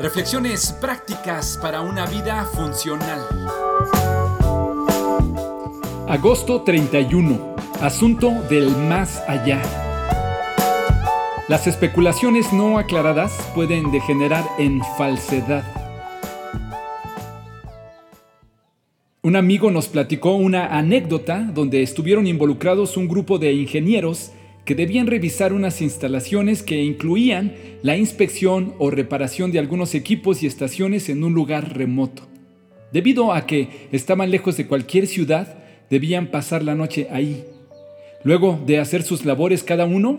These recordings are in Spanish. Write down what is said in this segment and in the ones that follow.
Reflexiones prácticas para una vida funcional. Agosto 31. Asunto del más allá. Las especulaciones no aclaradas pueden degenerar en falsedad. Un amigo nos platicó una anécdota donde estuvieron involucrados un grupo de ingenieros que debían revisar unas instalaciones que incluían la inspección o reparación de algunos equipos y estaciones en un lugar remoto. Debido a que estaban lejos de cualquier ciudad, debían pasar la noche ahí. Luego de hacer sus labores cada uno,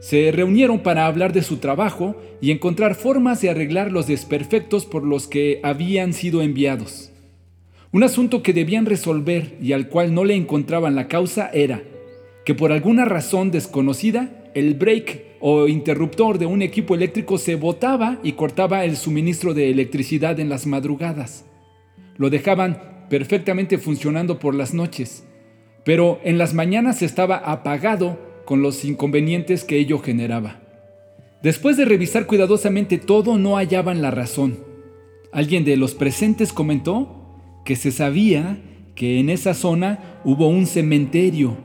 se reunieron para hablar de su trabajo y encontrar formas de arreglar los desperfectos por los que habían sido enviados. Un asunto que debían resolver y al cual no le encontraban la causa era que por alguna razón desconocida, el break o interruptor de un equipo eléctrico se botaba y cortaba el suministro de electricidad en las madrugadas. Lo dejaban perfectamente funcionando por las noches, pero en las mañanas estaba apagado con los inconvenientes que ello generaba. Después de revisar cuidadosamente todo, no hallaban la razón. Alguien de los presentes comentó que se sabía que en esa zona hubo un cementerio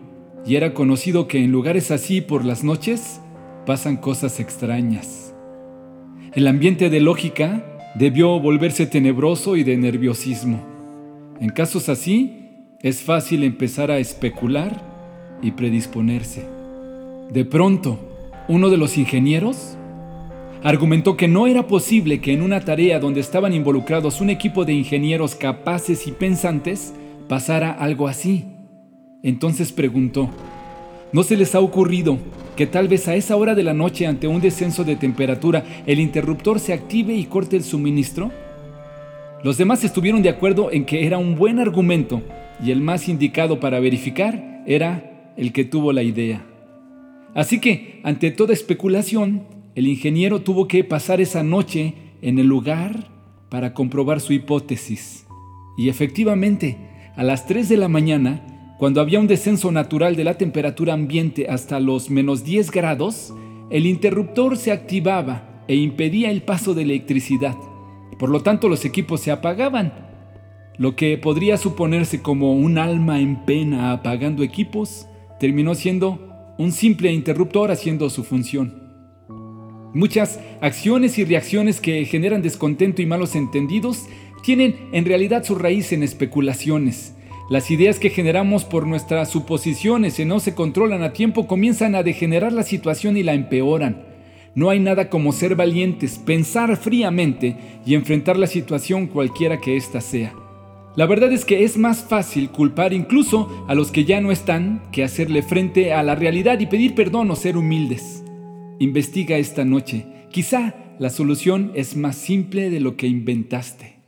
y era conocido que en lugares así por las noches pasan cosas extrañas. El ambiente de lógica debió volverse tenebroso y de nerviosismo. En casos así, es fácil empezar a especular y predisponerse. De pronto, uno de los ingenieros argumentó que no era posible que en una tarea donde estaban involucrados un equipo de ingenieros capaces y pensantes pasara algo así. Entonces preguntó, ¿no se les ha ocurrido que tal vez a esa hora de la noche ante un descenso de temperatura el interruptor se active y corte el suministro? Los demás estuvieron de acuerdo en que era un buen argumento y el más indicado para verificar era el que tuvo la idea. Así que, ante toda especulación, el ingeniero tuvo que pasar esa noche en el lugar para comprobar su hipótesis. Y efectivamente, a las 3 de la mañana, cuando había un descenso natural de la temperatura ambiente hasta los menos 10 grados, el interruptor se activaba e impedía el paso de electricidad. Por lo tanto, los equipos se apagaban. Lo que podría suponerse como un alma en pena apagando equipos, terminó siendo un simple interruptor haciendo su función. Muchas acciones y reacciones que generan descontento y malos entendidos tienen en realidad su raíz en especulaciones, las ideas que generamos por nuestras suposiciones si no se controlan a tiempo comienzan a degenerar la situación y la empeoran. No hay nada como ser valientes, pensar fríamente y enfrentar la situación cualquiera que ésta sea. La verdad es que es más fácil culpar incluso a los que ya no están que hacerle frente a la realidad y pedir perdón o ser humildes. Investiga esta noche. Quizá la solución es más simple de lo que inventaste.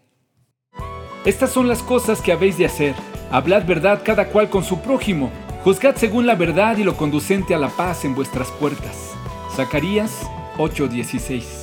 Estas son las cosas que habéis de hacer Hablad verdad cada cual con su prójimo. Juzgad según la verdad y lo conducente a la paz en vuestras puertas. Zacarías 8:16